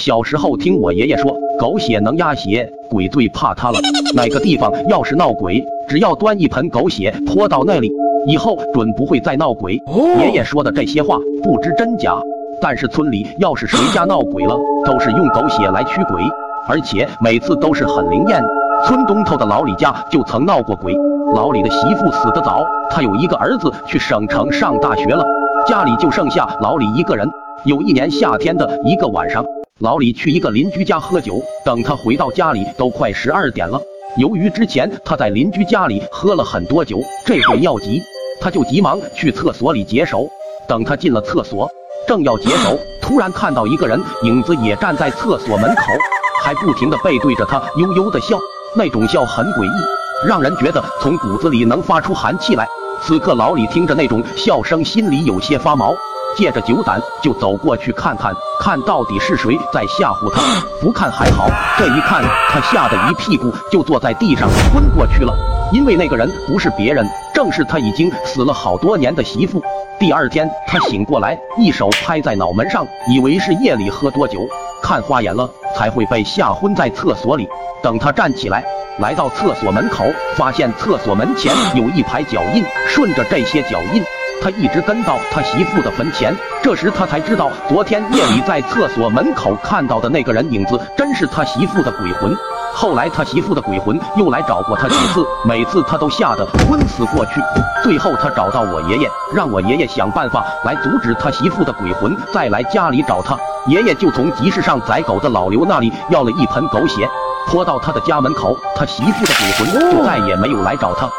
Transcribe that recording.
小时候听我爷爷说，狗血能压邪，鬼最怕它了。哪个地方要是闹鬼，只要端一盆狗血泼到那里，以后准不会再闹鬼。爷爷说的这些话不知真假，但是村里要是谁家闹鬼了，都是用狗血来驱鬼，而且每次都是很灵验。村东头的老李家就曾闹过鬼，老李的媳妇死得早，他有一个儿子去省城上大学了，家里就剩下老李一个人。有一年夏天的一个晚上。老李去一个邻居家喝酒，等他回到家里都快十二点了。由于之前他在邻居家里喝了很多酒，这会尿急，他就急忙去厕所里解手。等他进了厕所，正要解手，突然看到一个人影子也站在厕所门口，还不停的背对着他悠悠的笑，那种笑很诡异，让人觉得从骨子里能发出寒气来。此刻老李听着那种笑声，心里有些发毛。借着酒胆，就走过去看看，看到底是谁在吓唬他。不看还好，这一看，他吓得一屁股就坐在地上昏过去了。因为那个人不是别人，正是他已经死了好多年的媳妇。第二天，他醒过来，一手拍在脑门上，以为是夜里喝多酒，看花眼了，才会被吓昏在厕所里。等他站起来，来到厕所门口，发现厕所门前有一排脚印，顺着这些脚印。他一直跟到他媳妇的坟前，这时他才知道，昨天夜里在厕所门口看到的那个人影子，真是他媳妇的鬼魂。后来他媳妇的鬼魂又来找过他几次，每次他都吓得昏死过去。最后他找到我爷爷，让我爷爷想办法来阻止他媳妇的鬼魂再来家里找他。爷爷就从集市上宰狗的老刘那里要了一盆狗血，泼到他的家门口，他媳妇的鬼魂就再也没有来找他。